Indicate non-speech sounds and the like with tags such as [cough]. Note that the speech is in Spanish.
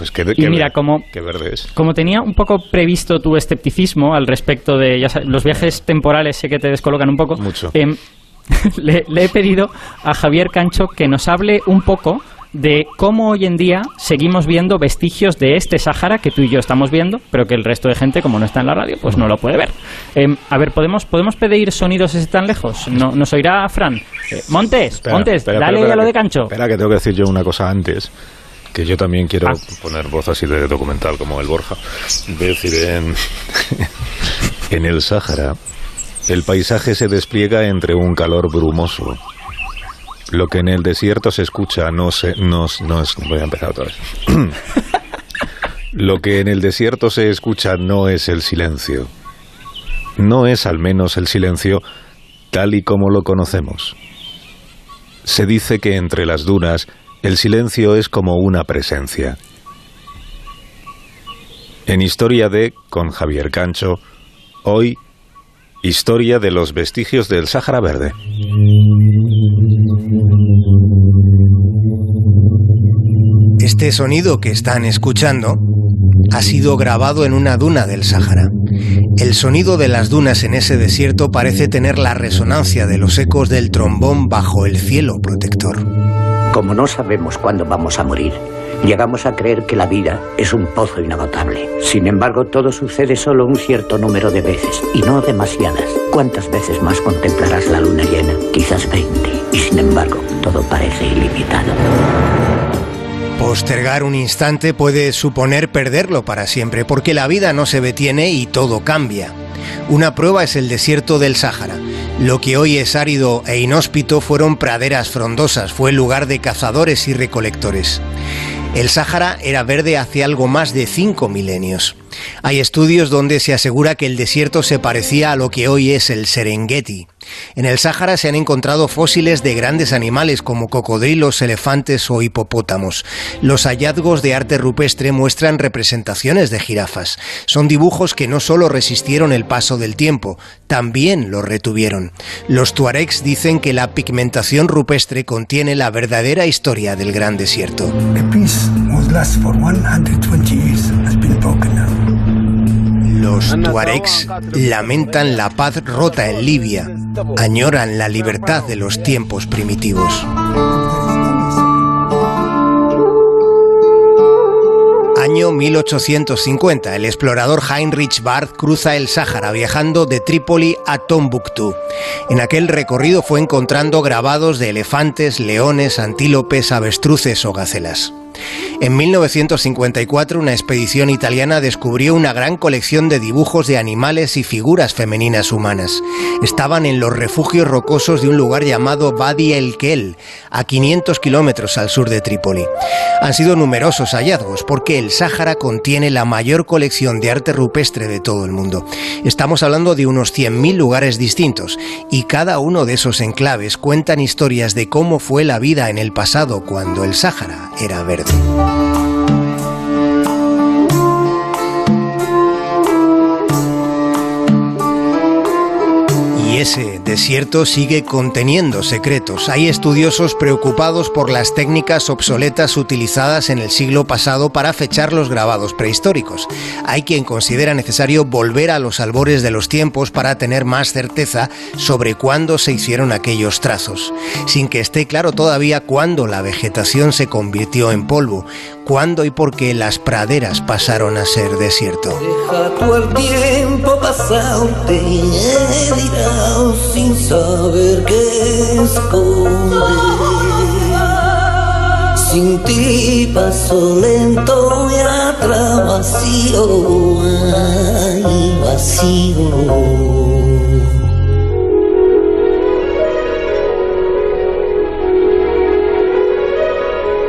Pues Y mira, como, qué verde es. como tenía un poco previsto tu escepticismo al respecto de ya sabes, los viajes temporales, sé que te descolocan un poco. Mucho. em, [laughs] le, le he pedido a Javier Cancho que nos hable un poco de cómo hoy en día seguimos viendo vestigios de este Sáhara que tú y yo estamos viendo, pero que el resto de gente, como no está en la radio, pues no lo puede ver. Em, a ver, ¿podemos, ¿podemos pedir sonidos desde tan lejos? No, ¿Nos oirá Fran? Eh, Montes, Espera, Montes, espera, dale espera, a lo que- de Cancho. Espera, que tengo que decir yo una cosa antes. Que yo también quiero Ah. poner voz así de documental como el Borja. Decir, en, [laughs] en el Sáhara, el paisaje se despliega entre un calor brumoso. Lo que en el desierto se escucha no se, no, no es. Voy a empezar otra vez. [clears throat] Lo que en el desierto se escucha no es el silencio. No es al menos el silencio tal y como lo conocemos. Se dice que entre las dunas el silencio es como una presencia. En Historia de, con Javier Cancho, hoy, Historia de los vestigios del Sáhara Verde. Este sonido que están escuchando ha sido grabado en una duna del Sáhara. El sonido de las dunas en ese desierto parece tener la resonancia de los ecos del trombón bajo el cielo protector. Como no sabemos cuándo vamos a morir, llegamos a creer que la vida es un pozo inagotable. Sin embargo, todo sucede solo un cierto número de veces, y no demasiadas. ¿Cuántas veces más contemplarás la luna llena? Quizás 20. Y sin embargo, todo parece ilimitado. Postergar un instante puede suponer perderlo para siempre, porque la vida no se detiene y todo cambia. Una prueba es el desierto del Sáhara. Lo que hoy es árido e inhóspito fueron praderas frondosas, fue lugar de cazadores y recolectores. El Sáhara era verde hace algo más de cinco milenios. Hay estudios donde se asegura que el desierto se parecía a lo que hoy es el Serengeti. En el Sáhara se han encontrado fósiles de grandes animales como cocodrilos, elefantes o hipopótamos. Los hallazgos de arte rupestre muestran representaciones de jirafas. Son dibujos que no solo resistieron el paso del tiempo, también lo retuvieron. Los tuaregs dicen que la pigmentación rupestre contiene la verdadera historia del gran desierto. A peace was last for 120 years has been broken now. Los tuaregs lamentan la paz rota en Libia, añoran la libertad de los tiempos primitivos. Año 1850, el explorador Heinrich Barth cruza el Sáhara viajando de Trípoli a Tombuctú. En aquel recorrido fue encontrando grabados de elefantes, leones, antílopes, avestruces o gacelas. En 1954 una expedición italiana descubrió una gran colección de dibujos de animales y figuras femeninas humanas. Estaban en los refugios rocosos de un lugar llamado Badi el Kel, a 500 kilómetros al sur de Trípoli. Han sido numerosos hallazgos porque el Sáhara contiene la mayor colección de arte rupestre de todo el mundo. Estamos hablando de unos 100.000 lugares distintos y cada uno de esos enclaves cuentan historias de cómo fue la vida en el pasado cuando el Sáhara era verde. Y ese desierto sigue conteniendo secretos. Hay estudiosos preocupados por las técnicas obsoletas utilizadas en el siglo pasado para fechar los grabados prehistóricos. Hay quien considera necesario volver a los albores de los tiempos para tener más certeza sobre cuándo se hicieron aquellos trazos, sin que esté claro todavía cuándo la vegetación se convirtió en polvo, cuándo y por qué las praderas pasaron a ser desierto. Deja tú el tiempo pasarte dirá sin saber qué esconde. Sin ti paso lento y atrás vacío, ay, vacío.